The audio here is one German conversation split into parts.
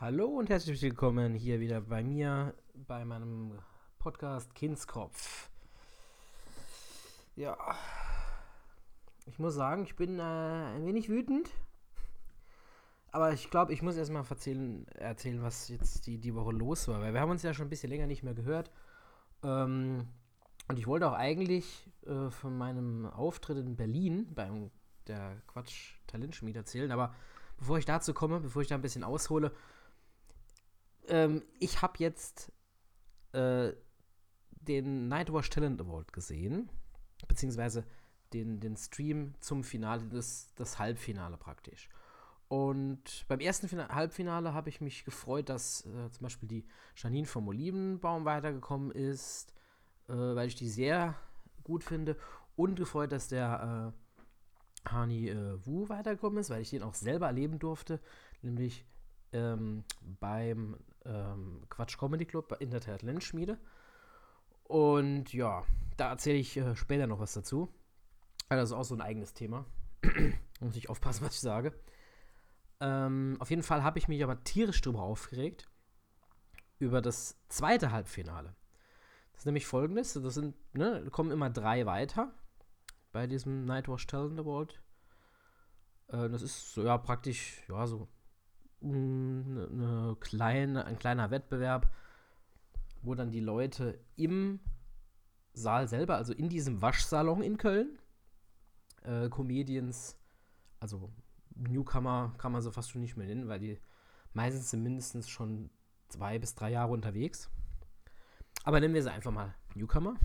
Hallo und herzlich willkommen hier wieder bei mir bei meinem Podcast Kindskopf. Ja, ich muss sagen, ich bin äh, ein wenig wütend. Aber ich glaube, ich muss erstmal erzählen, erzählen, was jetzt die, die Woche los war. Weil wir haben uns ja schon ein bisschen länger nicht mehr gehört. Ähm, und ich wollte auch eigentlich äh, von meinem Auftritt in Berlin beim der Quatsch Talentschmied erzählen. Aber bevor ich dazu komme, bevor ich da ein bisschen aushole, ähm, ich habe jetzt äh, den Nightwatch Talent Award gesehen, beziehungsweise den, den Stream zum Finale, das, das Halbfinale praktisch. Und beim ersten Final Halbfinale habe ich mich gefreut, dass äh, zum Beispiel die Janine vom Olivenbaum weitergekommen ist, äh, weil ich die sehr gut finde. Und gefreut, dass der äh, Hani äh, Wu weitergekommen ist, weil ich den auch selber erleben durfte. Nämlich ähm, beim ähm, Quatsch Comedy Club in der Talentschmiede. Und ja, da erzähle ich äh, später noch was dazu. Also das ist auch so ein eigenes Thema. Muss ich aufpassen, was ich sage. Ähm, auf jeden Fall habe ich mich aber tierisch drüber aufgeregt. Über das zweite Halbfinale. Das ist nämlich folgendes: sind, ne, kommen immer drei weiter bei diesem Nightwatch Talent Award. Äh, das ist so, ja praktisch, ja, so eine, eine kleine, ein kleiner Wettbewerb, wo dann die Leute im Saal selber, also in diesem Waschsalon in Köln, äh, Comedians, also Newcomer kann man so fast schon nicht mehr nennen, weil die meistens sind mindestens schon zwei bis drei Jahre unterwegs. Aber nennen wir sie einfach mal Newcomer.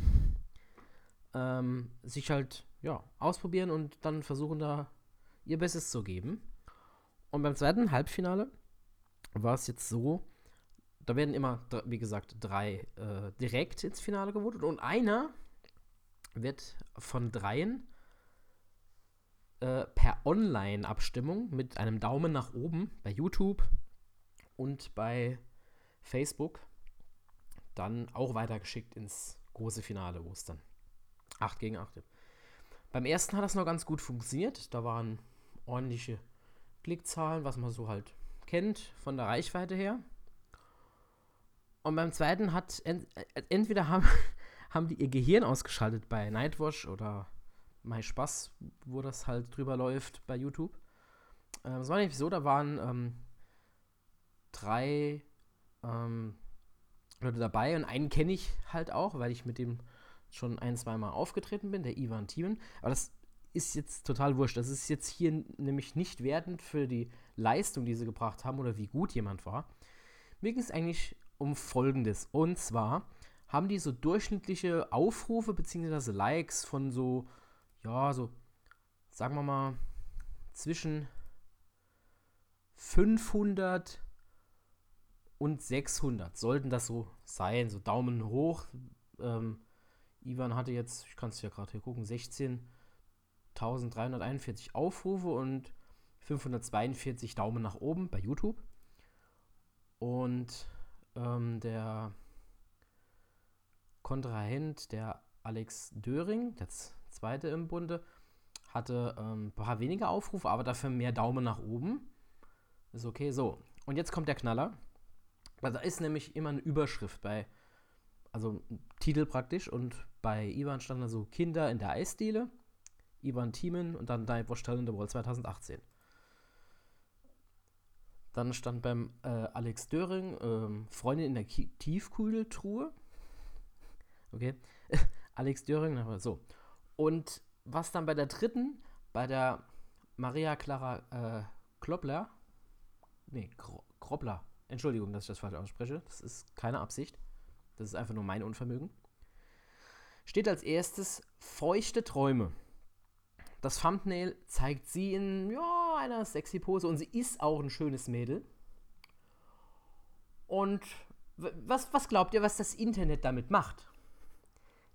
Ähm, sich halt, ja, ausprobieren und dann versuchen da ihr Bestes zu geben. Und beim zweiten Halbfinale war es jetzt so, da werden immer, wie gesagt, drei äh, direkt ins Finale gewotet und einer wird von dreien äh, per Online-Abstimmung mit einem Daumen nach oben bei YouTube und bei Facebook dann auch weitergeschickt ins große Finale, wo es dann 8 gegen 8 gibt. Beim ersten hat das noch ganz gut funktioniert. Da waren ordentliche Klickzahlen, was man so halt kennt von der Reichweite her. Und beim zweiten hat ent, äh, entweder haben, haben die ihr Gehirn ausgeschaltet bei Nightwatch oder My Spaß, wo das halt drüber läuft bei YouTube. Ähm, war nämlich so, da waren ähm, drei ähm, Leute dabei und einen kenne ich halt auch, weil ich mit dem schon ein, zwei Mal aufgetreten bin, der Ivan Thiemen. Aber das ist jetzt total wurscht. Das ist jetzt hier nämlich nicht wertend für die Leistung, die sie gebracht haben oder wie gut jemand war. Mir ging es eigentlich um Folgendes. Und zwar haben die so durchschnittliche Aufrufe bzw. Likes von so, ja, so, sagen wir mal, zwischen 500 und 600 sollten das so sein. So Daumen hoch. Ähm, Ivan hatte jetzt, ich kann es ja gerade hier gucken, 16 1341 Aufrufe und 542 Daumen nach oben bei YouTube. Und ähm, der Kontrahent, der Alex Döring, der zweite im Bunde, hatte ähm, ein paar weniger Aufrufe, aber dafür mehr Daumen nach oben. Ist okay, so. Und jetzt kommt der Knaller. Da ist nämlich immer eine Überschrift bei, also Titel praktisch, und bei Ivan stand da so Kinder in der Eisdiele. Ivan Thiemen und dann Nightwatch Talent Award 2018. Dann stand beim äh, Alex Döring ähm, Freundin in der Ki Tiefkühltruhe. Okay. Alex Döring, so. Und was dann bei der dritten, bei der Maria Clara äh, Kloppler, nee, Kroppler, Entschuldigung, dass ich das falsch ausspreche, das ist keine Absicht, das ist einfach nur mein Unvermögen, steht als erstes feuchte Träume. Das Thumbnail zeigt sie in ja, einer sexy Pose und sie ist auch ein schönes Mädel. Und was, was glaubt ihr, was das Internet damit macht?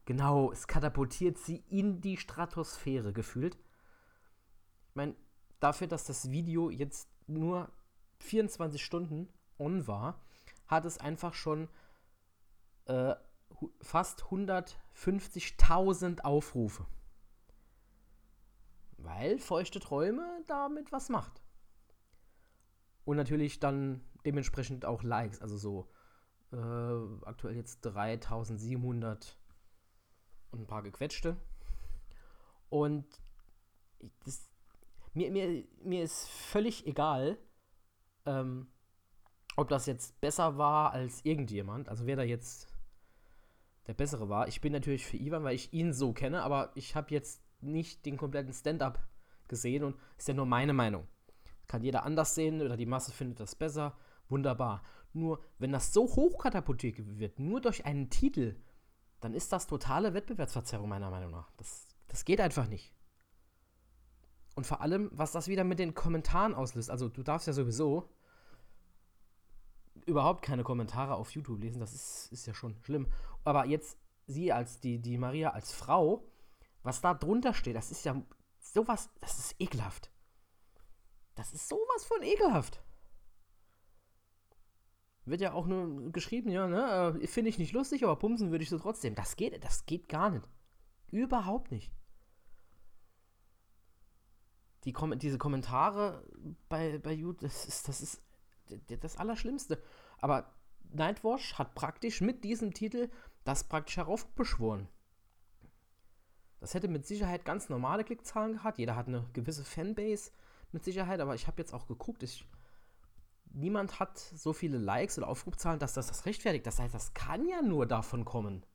Genau, es katapultiert sie in die Stratosphäre gefühlt. Ich meine, dafür, dass das Video jetzt nur 24 Stunden on war, hat es einfach schon äh, fast 150.000 Aufrufe. Weil feuchte Träume damit was macht. Und natürlich dann dementsprechend auch Likes, also so äh, aktuell jetzt 3700 und ein paar gequetschte. Und das, mir, mir, mir ist völlig egal, ähm, ob das jetzt besser war als irgendjemand, also wer da jetzt der bessere war. Ich bin natürlich für Ivan, weil ich ihn so kenne, aber ich habe jetzt nicht den kompletten Stand-up gesehen und ist ja nur meine Meinung. Kann jeder anders sehen oder die Masse findet das besser. Wunderbar. Nur, wenn das so hochkatapultiert wird, nur durch einen Titel, dann ist das totale Wettbewerbsverzerrung meiner Meinung nach. Das, das geht einfach nicht. Und vor allem, was das wieder mit den Kommentaren auslöst. Also, du darfst ja sowieso überhaupt keine Kommentare auf YouTube lesen. Das ist, ist ja schon schlimm. Aber jetzt sie als die, die Maria als Frau, was da drunter steht, das ist ja sowas, das ist ekelhaft. Das ist sowas von ekelhaft. Wird ja auch nur geschrieben, ja, ne? Äh, finde ich nicht lustig, aber pumsen würde ich so trotzdem. Das geht, das geht gar nicht. Überhaupt nicht. Die Kom diese Kommentare bei, bei YouTube, das ist, das ist das Allerschlimmste. Aber Nightwash hat praktisch mit diesem Titel das praktisch heraufbeschworen. Das hätte mit Sicherheit ganz normale Klickzahlen gehabt. Jeder hat eine gewisse Fanbase mit Sicherheit, aber ich habe jetzt auch geguckt, ich, niemand hat so viele Likes oder Aufrufzahlen, dass das das rechtfertigt. Das heißt, das kann ja nur davon kommen.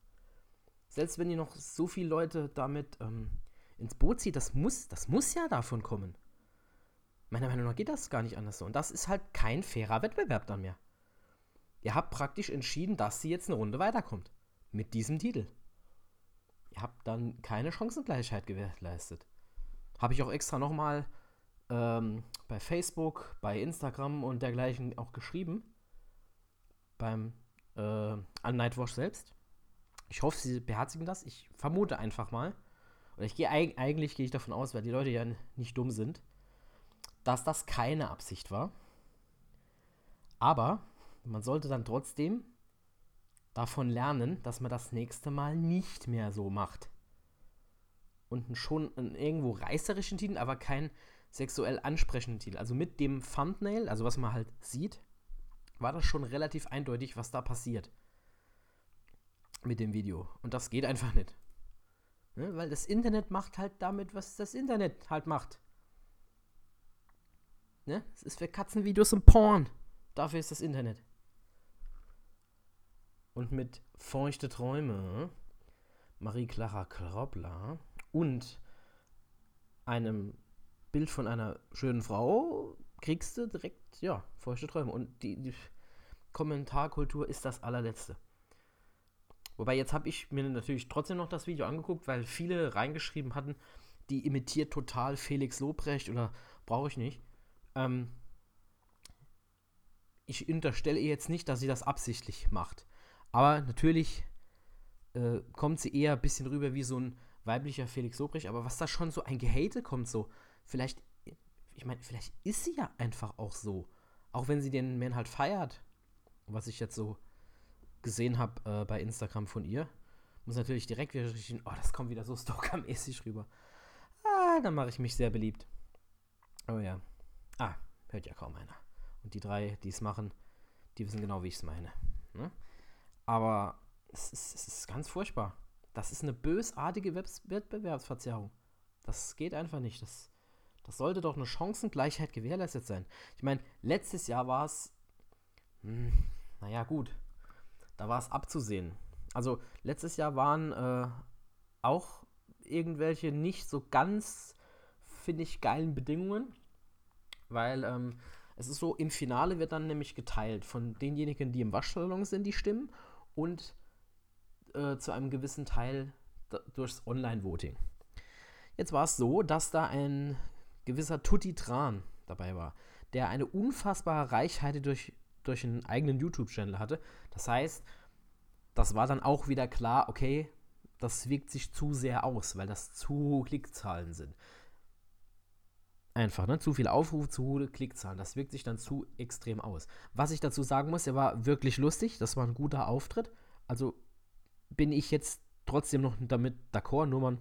Selbst wenn ihr noch so viele Leute damit ähm, ins Boot zieht, das muss, das muss ja davon kommen. Meiner Meinung nach geht das gar nicht anders so. Und das ist halt kein fairer Wettbewerb dann mehr. Ihr habt praktisch entschieden, dass sie jetzt eine Runde weiterkommt. Mit diesem Titel. Ihr habt dann keine Chancengleichheit gewährleistet. Habe ich auch extra nochmal ähm, bei Facebook, bei Instagram und dergleichen auch geschrieben. Beim äh, an Nightwash selbst. Ich hoffe, sie beherzigen das. Ich vermute einfach mal. Oder ich gehe eigentlich gehe ich davon aus, weil die Leute ja nicht dumm sind, dass das keine Absicht war. Aber man sollte dann trotzdem davon lernen, dass man das nächste Mal nicht mehr so macht. Und schon einen irgendwo reißerischen Titel, aber keinen sexuell ansprechenden Titel. Also mit dem Thumbnail, also was man halt sieht, war das schon relativ eindeutig, was da passiert. Mit dem Video. Und das geht einfach nicht. Ne? Weil das Internet macht halt damit, was das Internet halt macht. Ne? Es ist für Katzenvideos und Porn. Dafür ist das Internet und mit Feuchte Träume, Marie-Clara Kroppler und einem Bild von einer schönen Frau kriegst du direkt, ja, feuchte Träume. Und die, die Kommentarkultur ist das allerletzte. Wobei jetzt habe ich mir natürlich trotzdem noch das Video angeguckt, weil viele reingeschrieben hatten, die imitiert total Felix Lobrecht oder brauche ich nicht. Ähm, ich unterstelle ihr jetzt nicht, dass sie das absichtlich macht. Aber natürlich äh, kommt sie eher ein bisschen rüber wie so ein weiblicher Felix Lobrecht. Aber was da schon so ein Gehate kommt, so, vielleicht, ich meine, vielleicht ist sie ja einfach auch so. Auch wenn sie den Man halt feiert. Was ich jetzt so gesehen habe äh, bei Instagram von ihr. Muss natürlich direkt wieder richtig, oh, das kommt wieder so stalkermäßig rüber. Ah, dann mache ich mich sehr beliebt. Oh ja. Ah, hört ja kaum einer. Und die drei, die es machen, die wissen genau, wie ich es meine. Ne? Aber es ist, es ist ganz furchtbar. Das ist eine bösartige Wettbewerbsverzerrung. Das geht einfach nicht. Das, das sollte doch eine Chancengleichheit gewährleistet sein. Ich meine, letztes Jahr war es, hm, naja gut, da war es abzusehen. Also letztes Jahr waren äh, auch irgendwelche nicht so ganz, finde ich, geilen Bedingungen, weil ähm, es ist so, im Finale wird dann nämlich geteilt von denjenigen, die im Waschsalon sind, die Stimmen und äh, zu einem gewissen Teil durchs Online-Voting. Jetzt war es so, dass da ein gewisser Tutti Tran dabei war, der eine unfassbare Reichweite durch, durch einen eigenen YouTube-Channel hatte. Das heißt, das war dann auch wieder klar, okay, das wirkt sich zu sehr aus, weil das zu Klickzahlen sind. Einfach, ne? Zu viel Aufrufe, zu hohe Klickzahlen. Das wirkt sich dann zu extrem aus. Was ich dazu sagen muss, er war wirklich lustig. Das war ein guter Auftritt. Also bin ich jetzt trotzdem noch damit d'accord, nur man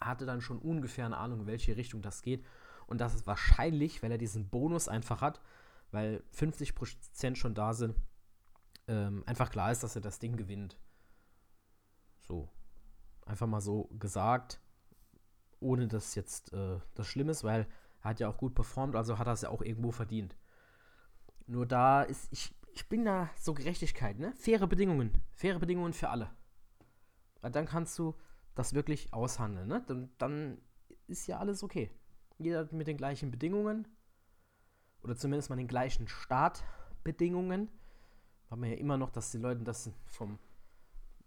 hatte dann schon ungefähr eine Ahnung, in welche Richtung das geht. Und das ist wahrscheinlich, weil er diesen Bonus einfach hat, weil 50% schon da sind, ähm, einfach klar ist, dass er das Ding gewinnt. So. Einfach mal so gesagt, ohne dass jetzt äh, das schlimm ist, weil er hat ja auch gut performt, also hat er es ja auch irgendwo verdient. Nur da ist, ich, ich bin da so Gerechtigkeit, ne? Faire Bedingungen. Faire Bedingungen für alle. Weil dann kannst du das wirklich aushandeln, ne? Dann, dann ist ja alles okay. Jeder mit den gleichen Bedingungen. Oder zumindest mal den gleichen Startbedingungen. Haben wir ja immer noch, dass die Leute das vom.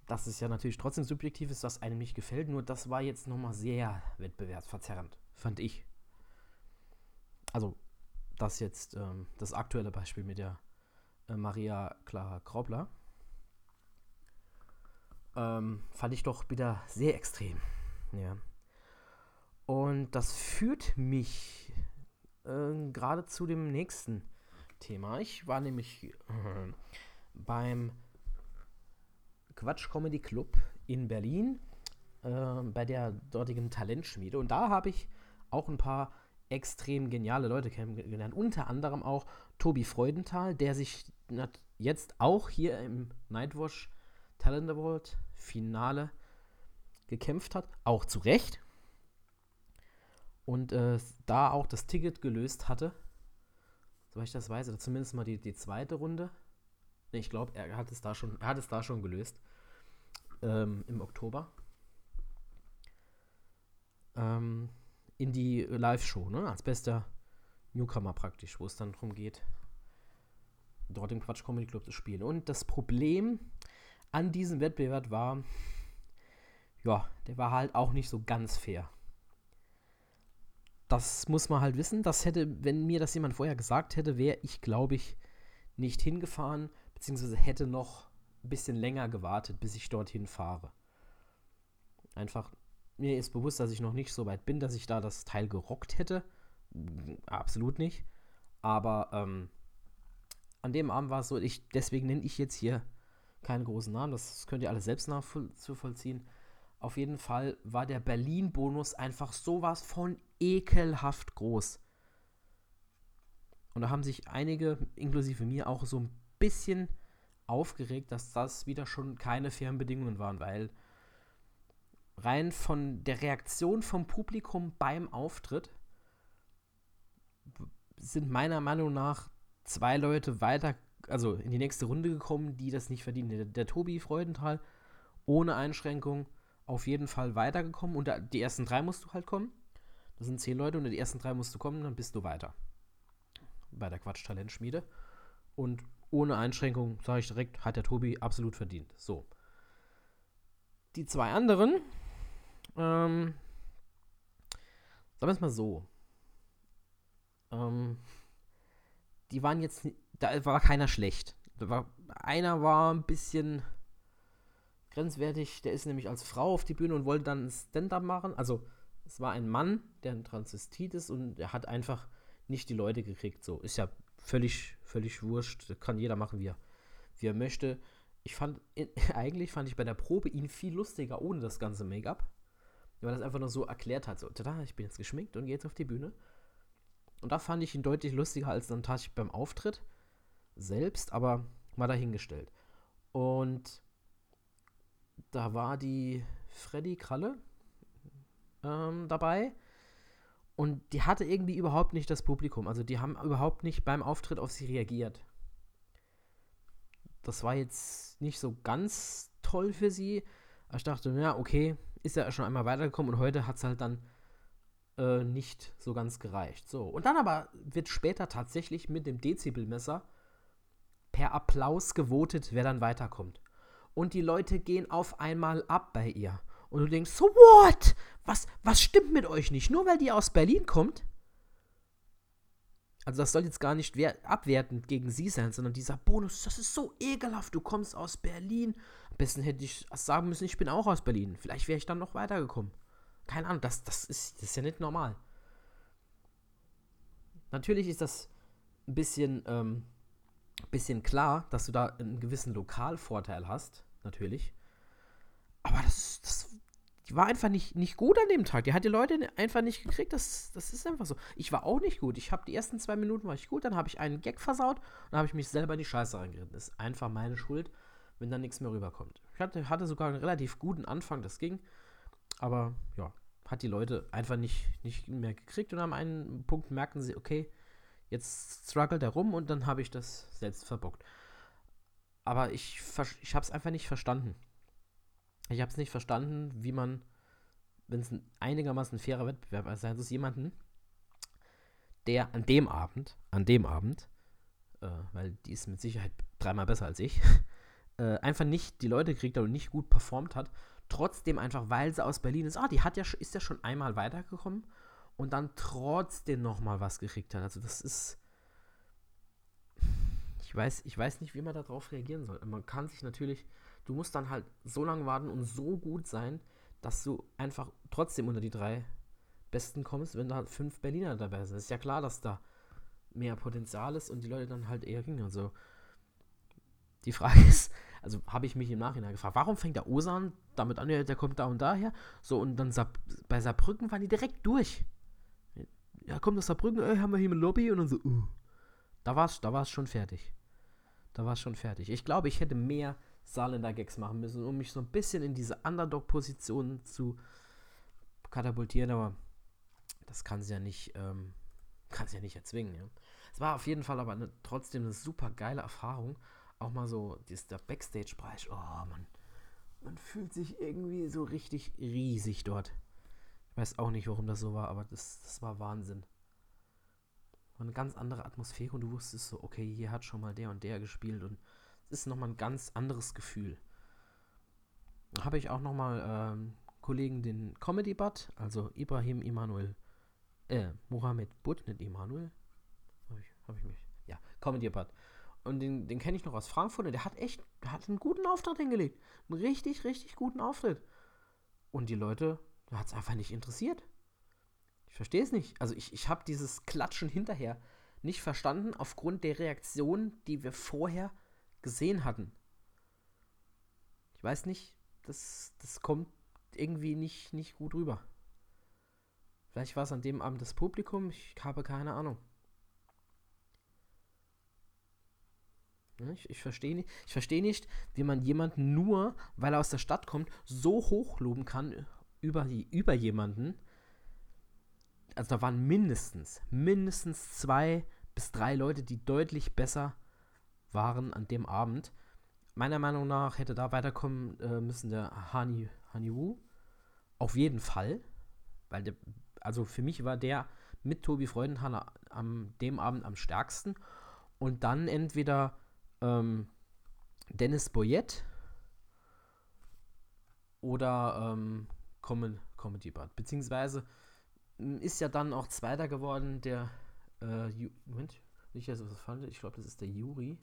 Dass es ja natürlich trotzdem subjektiv ist, was einem nicht gefällt. Nur das war jetzt nochmal sehr wettbewerbsverzerrend, fand ich. Also, das jetzt ähm, das aktuelle Beispiel mit der äh, Maria Clara Kraubler. Ähm, fand ich doch wieder sehr extrem. Ja. Und das führt mich äh, gerade zu dem nächsten Thema. Ich war nämlich äh, beim Quatsch Comedy Club in Berlin äh, bei der dortigen Talentschmiede und da habe ich auch ein paar extrem geniale Leute kennengelernt. Unter anderem auch Tobi Freudenthal, der sich jetzt auch hier im Nightwatch Talent Award Finale gekämpft hat. Auch zu Recht. Und äh, da auch das Ticket gelöst hatte. Soweit ich das weiß, oder zumindest mal die, die zweite Runde. Ich glaube, er hat es da schon, er hat es da schon gelöst. Ähm, Im Oktober. Ähm, in die Live-Show, ne? Als bester Newcomer praktisch, wo es dann darum geht, dort im Quatsch Comedy Club zu spielen. Und das Problem an diesem Wettbewerb war, ja, der war halt auch nicht so ganz fair. Das muss man halt wissen. Das hätte, wenn mir das jemand vorher gesagt hätte, wäre ich, glaube ich, nicht hingefahren, beziehungsweise hätte noch ein bisschen länger gewartet, bis ich dorthin fahre. Einfach mir ist bewusst, dass ich noch nicht so weit bin, dass ich da das Teil gerockt hätte. Absolut nicht. Aber ähm, an dem Abend war es so, ich, deswegen nenne ich jetzt hier keine großen Namen, das könnt ihr alle selbst nachzuvollziehen. Auf jeden Fall war der Berlin-Bonus einfach sowas von ekelhaft groß. Und da haben sich einige, inklusive mir, auch so ein bisschen aufgeregt, dass das wieder schon keine fairen Bedingungen waren, weil rein von der Reaktion vom Publikum beim Auftritt sind meiner Meinung nach zwei Leute weiter, also in die nächste Runde gekommen, die das nicht verdienen. Der, der Tobi Freudenthal ohne Einschränkung auf jeden Fall weitergekommen und da, die ersten drei musst du halt kommen. Das sind zehn Leute und die ersten drei musst du kommen, dann bist du weiter. Bei der Quatsch-Talentschmiede. Und ohne Einschränkung, sage ich direkt, hat der Tobi absolut verdient. So. Die zwei anderen, ähm, sagen wir es mal so. Ähm, die waren jetzt, da war keiner schlecht. Da war, einer war ein bisschen grenzwertig, der ist nämlich als Frau auf die Bühne und wollte dann Stand-up machen. Also es war ein Mann, der ein Transvestit ist und er hat einfach nicht die Leute gekriegt. So, ist ja völlig, völlig wurscht. Kann jeder machen, wie er, wie er möchte. Ich fand, eigentlich fand ich bei der Probe ihn viel lustiger ohne das ganze Make-up weil er das einfach nur so erklärt hat. So, tada, ich bin jetzt geschminkt und gehe jetzt auf die Bühne. Und da fand ich ihn deutlich lustiger als dann tatsächlich beim Auftritt selbst, aber mal dahingestellt. Und da war die Freddy Kralle ähm, dabei. Und die hatte irgendwie überhaupt nicht das Publikum. Also die haben überhaupt nicht beim Auftritt auf sie reagiert. Das war jetzt nicht so ganz toll für sie. Aber ich dachte, ja, okay, ist ja schon einmal weitergekommen und heute hat es halt dann äh, nicht so ganz gereicht. So, und dann aber wird später tatsächlich mit dem Dezibelmesser per Applaus gewotet, wer dann weiterkommt. Und die Leute gehen auf einmal ab bei ihr. Und du denkst, so what? Was, was stimmt mit euch nicht? Nur weil die aus Berlin kommt? Also das soll jetzt gar nicht abwertend gegen sie sein, sondern dieser Bonus, das ist so ekelhaft. Du kommst aus Berlin. Am besten hätte ich sagen müssen, ich bin auch aus Berlin. Vielleicht wäre ich dann noch weitergekommen. Keine Ahnung, das, das, ist, das ist ja nicht normal. Natürlich ist das ein bisschen, ähm, bisschen klar, dass du da einen gewissen Lokalvorteil hast, natürlich. Aber das, das die war einfach nicht, nicht gut an dem Tag. Die hat die Leute einfach nicht gekriegt. Das, das ist einfach so. Ich war auch nicht gut. Ich habe die ersten zwei Minuten war ich gut, dann habe ich einen Gag versaut und habe ich mich selber in die Scheiße reingeritten. Das ist einfach meine Schuld, wenn da nichts mehr rüberkommt. Ich hatte, hatte sogar einen relativ guten Anfang, das ging. Aber ja, hat die Leute einfach nicht, nicht mehr gekriegt und am einen Punkt merken sie, okay, jetzt struggelt er rum und dann habe ich das selbst verbockt. Aber ich, ich habe es einfach nicht verstanden. Ich habe es nicht verstanden, wie man, wenn es ein einigermaßen fairer Wettbewerb ist, sein muss, jemanden, der an dem Abend, an dem Abend, äh, weil die ist mit Sicherheit dreimal besser als ich, äh, einfach nicht die Leute kriegt und nicht gut performt hat, trotzdem einfach, weil sie aus Berlin ist, ah, die hat ja, ist ja schon einmal weitergekommen und dann trotzdem nochmal was gekriegt hat. Also das ist, ich weiß, ich weiß nicht, wie man darauf reagieren soll. Man kann sich natürlich du musst dann halt so lange warten und so gut sein, dass du einfach trotzdem unter die drei Besten kommst, wenn da fünf Berliner dabei sind. Ist ja klar, dass da mehr Potenzial ist und die Leute dann halt eher gingen. Also die Frage ist, also habe ich mich im Nachhinein gefragt, warum fängt der Osan damit an, der kommt da und daher? So, und dann Saar, bei Saarbrücken waren die direkt durch. Ja, kommt aus Saarbrücken, ey, haben wir hier eine Lobby und dann so, uh. Da war es da schon fertig. Da war es schon fertig. Ich glaube, ich hätte mehr Saarländer Gags machen müssen, um mich so ein bisschen in diese Underdog-Position zu katapultieren, aber das kann sie ja nicht, ähm, kann sie ja nicht erzwingen. Ja. Es war auf jeden Fall aber eine, trotzdem eine super geile Erfahrung. Auch mal so der Backstage-Bereich. Oh man, man fühlt sich irgendwie so richtig riesig dort. Ich weiß auch nicht, warum das so war, aber das, das war Wahnsinn. War eine ganz andere Atmosphäre und du wusstest so, okay, hier hat schon mal der und der gespielt und ist nochmal ein ganz anderes Gefühl. Habe ich auch nochmal ähm, Kollegen den Comedy Bud, also Ibrahim Emanuel, äh, Mohammed Bud, nicht Emanuel. Habe ich, hab ich mich. Ja, Comedy Bud. Und den, den kenne ich noch aus Frankfurt und der hat echt, der hat einen guten Auftritt hingelegt. Einen richtig, richtig guten Auftritt. Und die Leute, da hat es einfach nicht interessiert. Ich verstehe es nicht. Also ich, ich habe dieses Klatschen hinterher nicht verstanden aufgrund der Reaktion, die wir vorher gesehen hatten. Ich weiß nicht, das, das kommt irgendwie nicht, nicht gut rüber. Vielleicht war es an dem Abend das Publikum, ich habe keine Ahnung. Ich, ich verstehe nicht, ich nicht, wie man jemanden nur, weil er aus der Stadt kommt, so hochloben kann über, über jemanden. Also da waren mindestens, mindestens zwei bis drei Leute, die deutlich besser waren an dem Abend. Meiner Meinung nach hätte da weiterkommen äh, müssen der Hani, Hani Wu. Auf jeden Fall. Weil der, also für mich war der mit Tobi Freudenhaller am dem Abend am stärksten. Und dann entweder ähm, Dennis Boyette oder ähm, Comedy Bud. Beziehungsweise ist ja dann auch Zweiter geworden, der äh, Moment, nicht, dass ich das fand, ich glaube, das ist der Juri.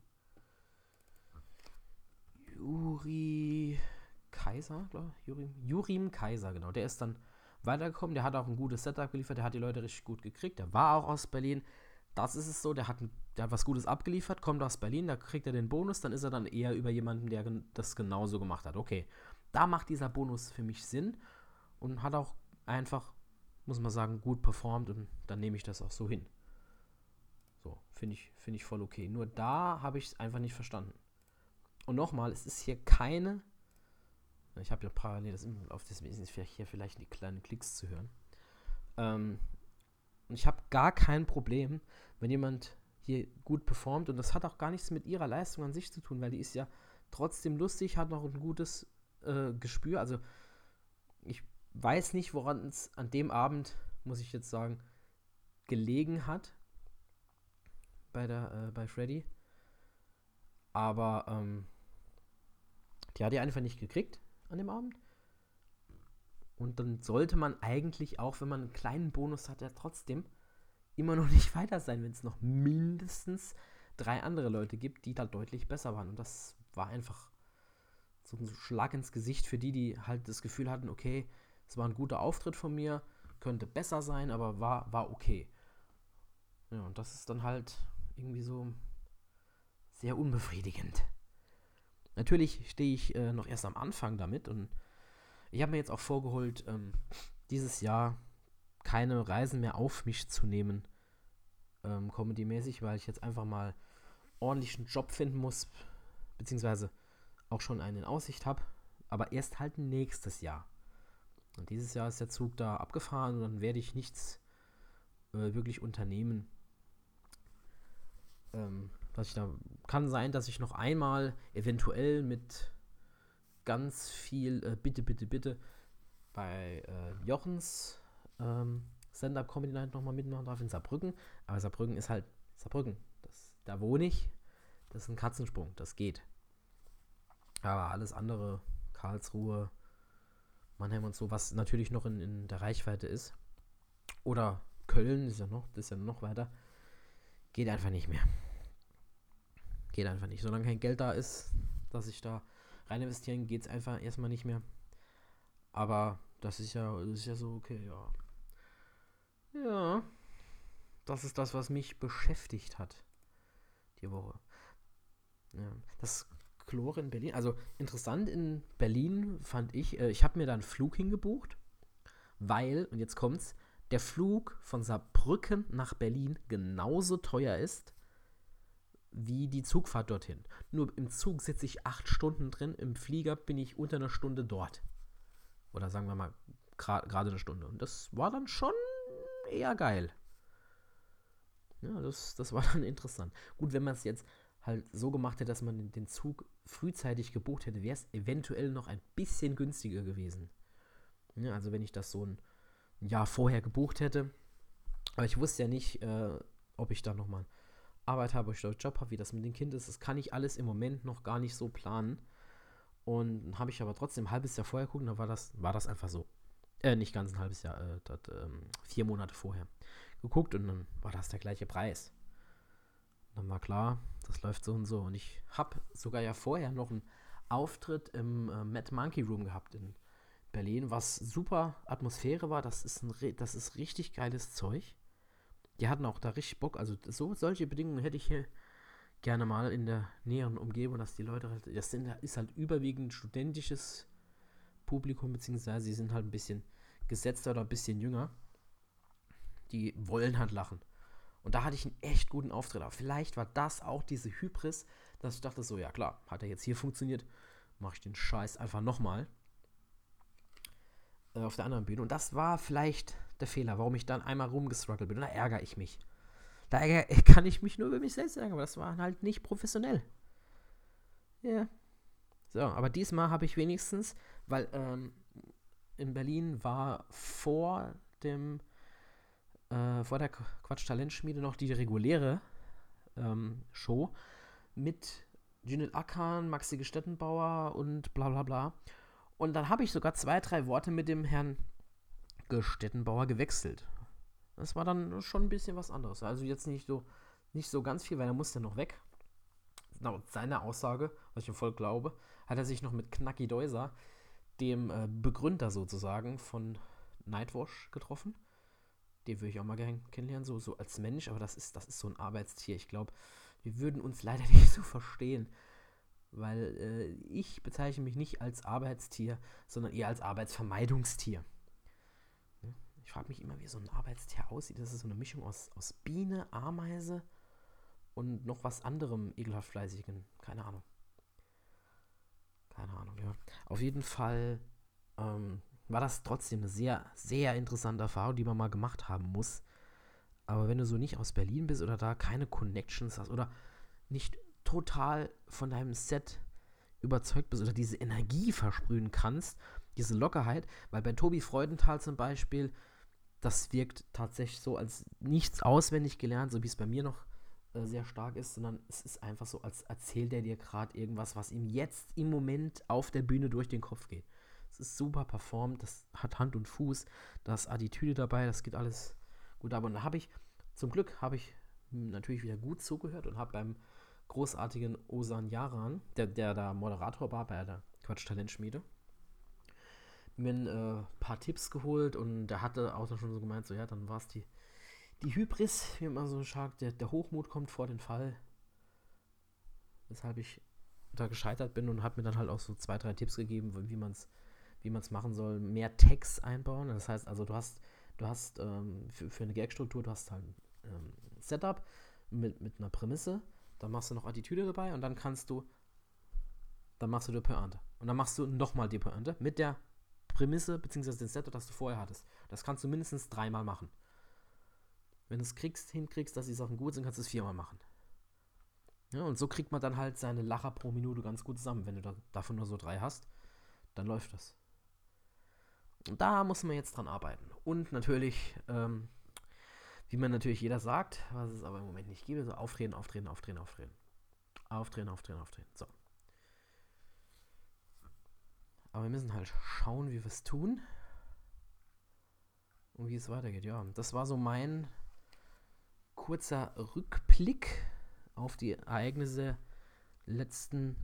Juri Kaiser, glaube ich. Juri, Jurim Kaiser, genau. Der ist dann weitergekommen. Der hat auch ein gutes Setup geliefert. Der hat die Leute richtig gut gekriegt. Der war auch aus Berlin. Das ist es so. Der hat, der hat was Gutes abgeliefert, kommt aus Berlin. Da kriegt er den Bonus. Dann ist er dann eher über jemanden, der das genauso gemacht hat. Okay. Da macht dieser Bonus für mich Sinn und hat auch einfach, muss man sagen, gut performt. Und dann nehme ich das auch so hin. So, finde ich, find ich voll okay. Nur da habe ich es einfach nicht verstanden. Und nochmal, es ist hier keine. Ich habe ja parallel das auf das ist hier vielleicht die kleinen Klicks zu hören. Ähm, ich habe gar kein Problem, wenn jemand hier gut performt und das hat auch gar nichts mit ihrer Leistung an sich zu tun, weil die ist ja trotzdem lustig, hat noch ein gutes äh, Gespür. Also ich weiß nicht, woran es an dem Abend, muss ich jetzt sagen, gelegen hat bei der äh, bei Freddy. Aber ähm, die hat die einfach nicht gekriegt an dem Abend. Und dann sollte man eigentlich auch, wenn man einen kleinen Bonus hat, ja trotzdem immer noch nicht weiter sein, wenn es noch mindestens drei andere Leute gibt, die da deutlich besser waren. Und das war einfach so ein Schlag ins Gesicht für die, die halt das Gefühl hatten, okay, es war ein guter Auftritt von mir, könnte besser sein, aber war, war okay. Ja, und das ist dann halt irgendwie so sehr unbefriedigend. Natürlich stehe ich äh, noch erst am Anfang damit und Ich habe mir jetzt auch vorgeholt, ähm, dieses Jahr keine Reisen mehr auf mich zu nehmen, ähm, comedy-mäßig, weil ich jetzt einfach mal ordentlichen Job finden muss, beziehungsweise auch schon einen in Aussicht habe, aber erst halt nächstes Jahr. Und dieses Jahr ist der Zug da abgefahren und dann werde ich nichts äh, wirklich unternehmen. Ähm, dass ich da kann sein, dass ich noch einmal eventuell mit ganz viel äh, Bitte, Bitte, Bitte bei äh, Jochens ähm, Stand-Up Comedy Night nochmal mitmachen darf in Saarbrücken. Aber Saarbrücken ist halt Saarbrücken. Das, da wohne ich. Das ist ein Katzensprung. Das geht. Aber alles andere, Karlsruhe, Mannheim und so, was natürlich noch in, in der Reichweite ist. Oder Köln, ist ja noch, ist ja noch weiter. Geht einfach nicht mehr. Geht einfach nicht. Solange kein Geld da ist, dass ich da rein investieren, geht es einfach erstmal nicht mehr. Aber das ist ja, das ist ja so okay, ja. Ja. Das ist das, was mich beschäftigt hat. Die Woche. Ja. Das Chlor in Berlin. Also interessant in Berlin fand ich, äh, ich habe mir da einen Flug hingebucht, weil, und jetzt kommt's, der Flug von Saarbrücken nach Berlin genauso teuer ist wie die Zugfahrt dorthin. Nur im Zug sitze ich acht Stunden drin, im Flieger bin ich unter einer Stunde dort. Oder sagen wir mal gerade eine Stunde. Und das war dann schon eher geil. Ja, das, das war dann interessant. Gut, wenn man es jetzt halt so gemacht hätte, dass man den Zug frühzeitig gebucht hätte, wäre es eventuell noch ein bisschen günstiger gewesen. Ja, also wenn ich das so ein Jahr vorher gebucht hätte. Aber ich wusste ja nicht, äh, ob ich da nochmal Arbeit habe, ob ich einen Job habe, wie das mit dem Kind ist. Das kann ich alles im Moment noch gar nicht so planen. Und habe ich aber trotzdem ein halbes Jahr vorher gucken, da war das, war das einfach so. Äh, nicht ganz ein halbes Jahr, äh, dat, ähm, vier Monate vorher geguckt und dann war das der gleiche Preis. dann war klar, das läuft so und so. Und ich habe sogar ja vorher noch einen Auftritt im äh, Mad Monkey Room gehabt in Berlin, was super Atmosphäre war. Das ist, ein, das ist richtig geiles Zeug. Die hatten auch da richtig Bock. Also so solche Bedingungen hätte ich hier gerne mal in der näheren Umgebung, dass die Leute halt, das sind, ist halt überwiegend studentisches Publikum, beziehungsweise sie sind halt ein bisschen gesetzter oder ein bisschen jünger. Die wollen halt lachen. Und da hatte ich einen echt guten Auftritt. Aber vielleicht war das auch diese Hybris, dass ich dachte so, ja klar, hat er jetzt hier funktioniert, mache ich den Scheiß einfach nochmal äh, auf der anderen Bühne. Und das war vielleicht der Fehler, warum ich dann einmal rumgestruggelt bin. Und da ärgere ich mich. Da ärgere, kann ich mich nur über mich selbst ärgern, aber das war halt nicht professionell. Ja. So, aber diesmal habe ich wenigstens, weil ähm, in Berlin war vor dem, äh, vor der Quatsch-Talentschmiede noch die reguläre ähm, Show mit Junit Akan, Maxi Gestettenbauer und bla bla bla. Und dann habe ich sogar zwei, drei Worte mit dem Herrn Gestettenbauer gewechselt. Das war dann schon ein bisschen was anderes. Also jetzt nicht so, nicht so ganz viel, weil er musste noch weg. Laut seiner Aussage, was ich ihm voll glaube, hat er sich noch mit Knacki Deuser, dem äh, Begründer sozusagen von Nightwash, getroffen. Den würde ich auch mal gerne kennenlernen, so, so als Mensch, aber das ist, das ist so ein Arbeitstier. Ich glaube, wir würden uns leider nicht so verstehen. Weil äh, ich bezeichne mich nicht als Arbeitstier, sondern eher als Arbeitsvermeidungstier. Ich frage mich immer, wie so ein Arbeitstier aussieht. Das ist so eine Mischung aus, aus Biene, Ameise und noch was anderem ekelhaft fleißigen. Keine Ahnung. Keine Ahnung, ja. Auf jeden Fall ähm, war das trotzdem eine sehr, sehr interessante Erfahrung, die man mal gemacht haben muss. Aber wenn du so nicht aus Berlin bist oder da keine Connections hast oder nicht total von deinem Set überzeugt bist oder diese Energie versprühen kannst, diese Lockerheit, weil bei Tobi Freudenthal zum Beispiel, das wirkt tatsächlich so als nichts auswendig gelernt, so wie es bei mir noch äh, sehr stark ist, sondern es ist einfach so, als erzählt er dir gerade irgendwas, was ihm jetzt im Moment auf der Bühne durch den Kopf geht. Es ist super performt, das hat Hand und Fuß, da ist Attitüde dabei, das geht alles gut ab. Und da habe ich, zum Glück habe ich natürlich wieder gut zugehört und habe beim großartigen Osan Yaran, der, der da Moderator war bei der Quatsch-Talentschmiede, mir ein äh, paar Tipps geholt und der hatte auch schon so gemeint, so ja, dann war es die, die Hybris, wie man so sagt, der, der Hochmut kommt vor den Fall. Weshalb ich da gescheitert bin und hat mir dann halt auch so zwei, drei Tipps gegeben, wie man es wie man es machen soll, mehr Tags einbauen. Das heißt also, du hast, du hast ähm, für, für, eine Gag-Struktur, du hast halt ähm, Setup mit, mit einer Prämisse, dann machst du noch Attitüde dabei und dann kannst du, dann machst du die Pointe. Und dann machst du nochmal die Pointe mit der Prämisse bzw. dem Setup, das du vorher hattest. Das kannst du mindestens dreimal machen. Wenn du es kriegst, hinkriegst, dass die Sachen gut sind, kannst du es viermal machen. Ja, und so kriegt man dann halt seine Lacher pro Minute ganz gut zusammen. Wenn du da, davon nur so drei hast, dann läuft das. Und da muss man jetzt dran arbeiten. Und natürlich, ähm, wie man natürlich jeder sagt, was es aber im Moment nicht gibt, so auftreten, auftreten, auftreten, auftreten. Auftreten, auftreten, auftreten. So. Aber wir müssen halt schauen, wie wir es tun. Und wie es weitergeht. Ja, das war so mein kurzer Rückblick auf die Ereignisse letzten,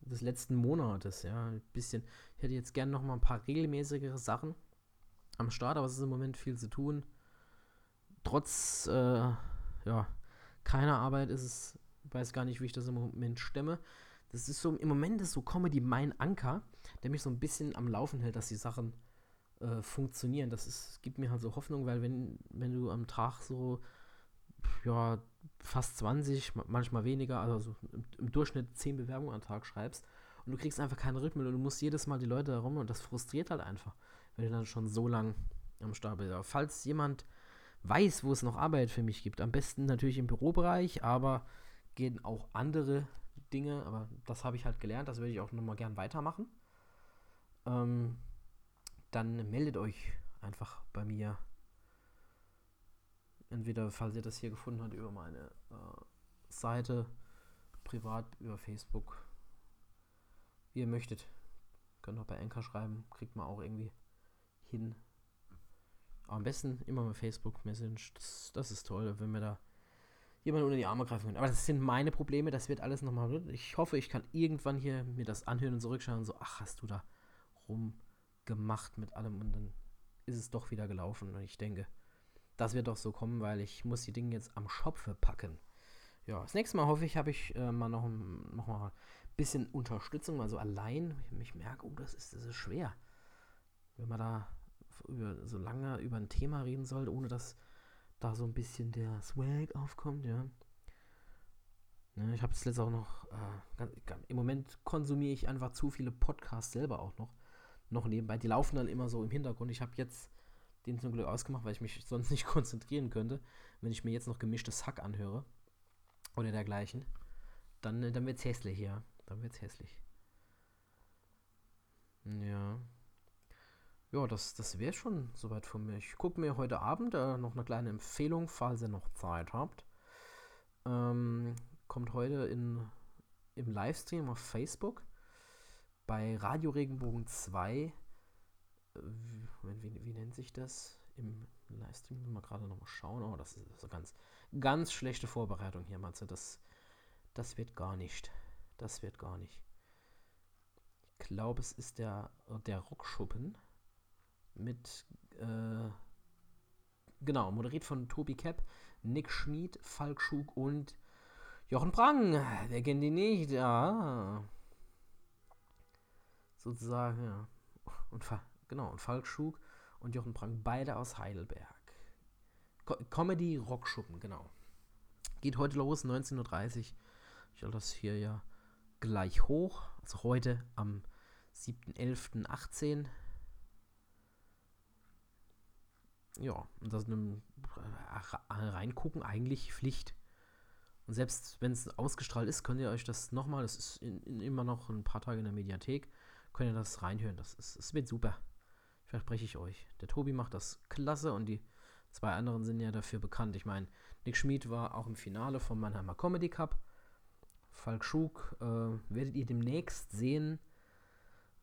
des letzten Monates. Ja, ein bisschen. Ich hätte jetzt gerne noch mal ein paar regelmäßigere Sachen am Start, aber es ist im Moment viel zu tun. Trotz, äh, ja, keiner Arbeit ist es, weiß gar nicht, wie ich das im Moment stemme. Das ist so, im Moment ist so Comedy mein Anker, der mich so ein bisschen am Laufen hält, dass die Sachen äh, funktionieren. Das ist, gibt mir halt so Hoffnung, weil wenn, wenn du am Tag so ja, fast 20, manchmal weniger, also so im, im, Durchschnitt 10 Bewerbungen am Tag schreibst und du kriegst einfach keine Rückmeldung und du musst jedes Mal die Leute herum und das frustriert halt einfach, wenn du dann schon so lang am Start bist. Falls jemand weiß, wo es noch Arbeit für mich gibt, am besten natürlich im Bürobereich, aber gehen auch andere Dinge, aber das habe ich halt gelernt, das würde ich auch nochmal gern weitermachen. Ähm, dann meldet euch einfach bei mir entweder, falls ihr das hier gefunden habt, über meine äh, Seite, privat über Facebook, wie ihr möchtet. Könnt auch bei Anchor schreiben, kriegt man auch irgendwie hin. Aber am besten immer mit Facebook Message, das, das ist toll, wenn wir da jemand unter die Arme greifen können. Aber das sind meine Probleme, das wird alles nochmal. Ich hoffe, ich kann irgendwann hier mir das anhören und zurückschauen und so, ach, hast du da rumgemacht mit allem und dann ist es doch wieder gelaufen. Und ich denke, das wird doch so kommen, weil ich muss die Dinge jetzt am Schopfe packen. Ja, das nächste Mal hoffe ich, habe ich äh, mal noch, noch mal ein bisschen Unterstützung, also allein. Ich merke, oh, das ist, das ist schwer. Wenn man da über, so lange über ein Thema reden soll, ohne dass da so ein bisschen der Swag aufkommt, ja. ja ich habe es letztes auch noch, äh, im Moment konsumiere ich einfach zu viele Podcasts selber auch noch, noch nebenbei. Die laufen dann immer so im Hintergrund. Ich habe jetzt den zum Glück ausgemacht, weil ich mich sonst nicht konzentrieren könnte. Wenn ich mir jetzt noch gemischtes Hack anhöre oder dergleichen, dann, dann wird es hässlich, ja. Dann wird es hässlich. Ja. Ja, das, das wäre schon soweit von mir. Ich gucke mir heute Abend äh, noch eine kleine Empfehlung, falls ihr noch Zeit habt. Ähm, kommt heute in, im Livestream auf Facebook bei Radio Regenbogen 2 wie, wie, wie, nennt sich das? Im Livestream müssen wir gerade noch mal schauen. Oh, das ist so ganz, ganz schlechte Vorbereitung hier, Matze. Das, das wird gar nicht. Das wird gar nicht. Ich glaube, es ist der, der Rockschuppen mit, äh, genau, moderiert von Tobi Kepp, Nick Schmid, Falk Schug und Jochen Prang. Wer kennt die nicht? Ja. Sozusagen, ja. Und Genau, und Falk Schug und Jochen Prang, beide aus Heidelberg. Co Comedy Rockschuppen, genau. Geht heute los, 19.30 Uhr. Ich stelle das hier ja gleich hoch. Also heute am 7.11.18. Ja, und das einem äh, reingucken eigentlich Pflicht. Und selbst wenn es ausgestrahlt ist, könnt ihr euch das nochmal, das ist in, in immer noch ein paar Tage in der Mediathek, könnt ihr das reinhören. Das, ist, das wird super verspreche ich euch. Der Tobi macht das klasse und die zwei anderen sind ja dafür bekannt. Ich meine, Nick Schmid war auch im Finale vom Mannheimer Comedy Cup. Falk Schug äh, werdet ihr demnächst sehen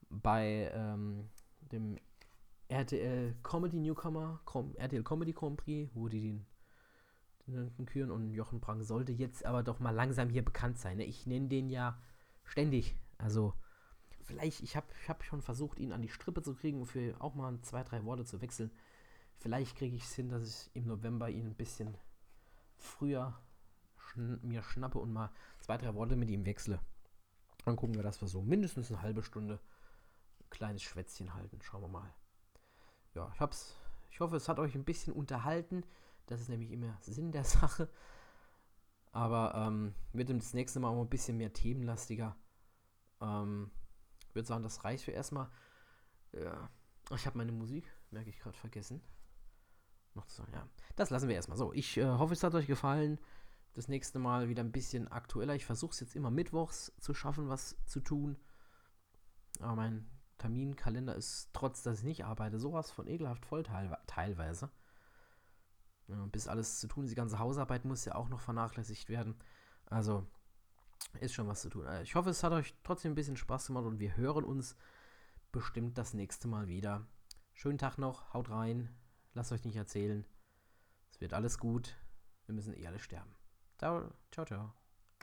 bei ähm, dem RTL Comedy Newcomer, Com RTL Comedy Grand Prix, wo die den, den küren und Jochen Prang sollte jetzt aber doch mal langsam hier bekannt sein. Ne? Ich nenne den ja ständig. Also vielleicht, ich habe ich hab schon versucht, ihn an die Strippe zu kriegen, für auch mal zwei, drei Worte zu wechseln. Vielleicht kriege ich es hin, dass ich im November ihn ein bisschen früher schn mir schnappe und mal zwei, drei Worte mit ihm wechsle. Dann gucken wir, dass wir so mindestens eine halbe Stunde kleines Schwätzchen halten. Schauen wir mal. Ja, ich hab's. Ich hoffe, es hat euch ein bisschen unterhalten. Das ist nämlich immer Sinn der Sache. Aber ähm, wird das nächste Mal auch ein bisschen mehr themenlastiger. Ähm, ich würde sagen, das reicht für erstmal. Ja. Ich habe meine Musik, merke ich gerade, vergessen. Noch zu sagen, ja. Das lassen wir erstmal. So, ich äh, hoffe, es hat euch gefallen. Das nächste Mal wieder ein bisschen aktueller. Ich versuche es jetzt immer mittwochs zu schaffen, was zu tun. Aber mein Terminkalender ist, trotz dass ich nicht arbeite, sowas von ekelhaft voll teil teilweise. Bis alles zu tun, die ganze Hausarbeit muss ja auch noch vernachlässigt werden. Also ist schon was zu tun. Äh, ich hoffe, es hat euch trotzdem ein bisschen Spaß gemacht und wir hören uns bestimmt das nächste Mal wieder. Schönen Tag noch, haut rein, lasst euch nicht erzählen. Es wird alles gut. Wir müssen eh alle sterben. Ciao, ciao, ciao.